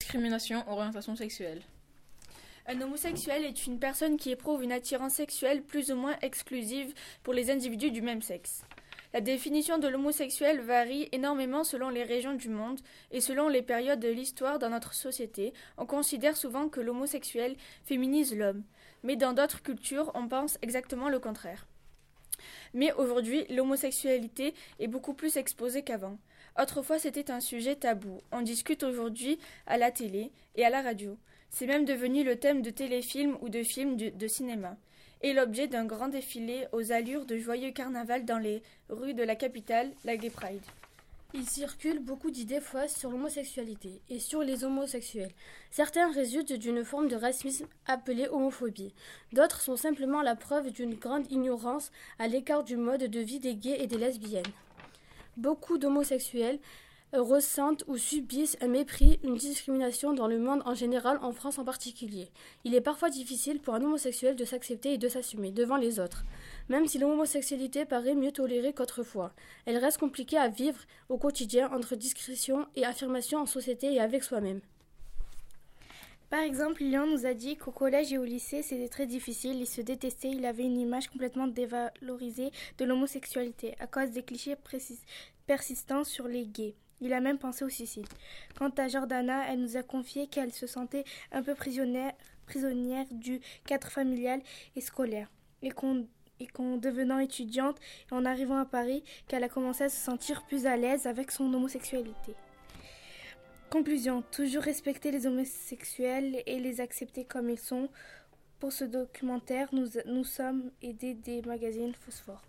Discrimination, orientation sexuelle. Un homosexuel est une personne qui éprouve une attirance sexuelle plus ou moins exclusive pour les individus du même sexe. La définition de l'homosexuel varie énormément selon les régions du monde et selon les périodes de l'histoire dans notre société. On considère souvent que l'homosexuel féminise l'homme, mais dans d'autres cultures, on pense exactement le contraire. Mais aujourd'hui, l'homosexualité est beaucoup plus exposée qu'avant. Autrefois, c'était un sujet tabou. On discute aujourd'hui à la télé et à la radio. C'est même devenu le thème de téléfilms ou de films de, cinéma et l'objet d'un grand défilé aux allures de joyeux carnaval dans les rues de la capitale, la Gay Pride. Il circule beaucoup d'idées fausses sur l'homosexualité et sur les homosexuels. Certains résultent d'une forme de racisme appelée homophobie. D'autres sont simplement la preuve d'une grande ignorance à l'écart du mode de vie des gays et des lesbiennes. Beaucoup d'homosexuels ressentent ou subissent un mépris, une discrimination dans le monde en général, en France en particulier. Il est parfois difficile pour un homosexuel de s'accepter et de s'assumer devant les autres. Même si l'homosexualité paraît mieux tolérée qu'autrefois, elle reste compliquée à vivre au quotidien entre discrétion et affirmation en société et avec soi-même. Par exemple, Lyon nous a dit qu'au collège et au lycée, c'était très difficile, il se détestait, il avait une image complètement dévalorisée de l'homosexualité à cause des clichés persistants sur les gays. Il a même pensé au suicide. Quant à Jordana, elle nous a confié qu'elle se sentait un peu prisonnière, du cadre familial et scolaire, et qu'en devenant étudiante et en arrivant à Paris, qu'elle a commencé à se sentir plus à l'aise avec son homosexualité. Conclusion, toujours respecter les homosexuels et les accepter comme ils sont. Pour ce documentaire, nous, nous sommes aidés des magazines Phosphore.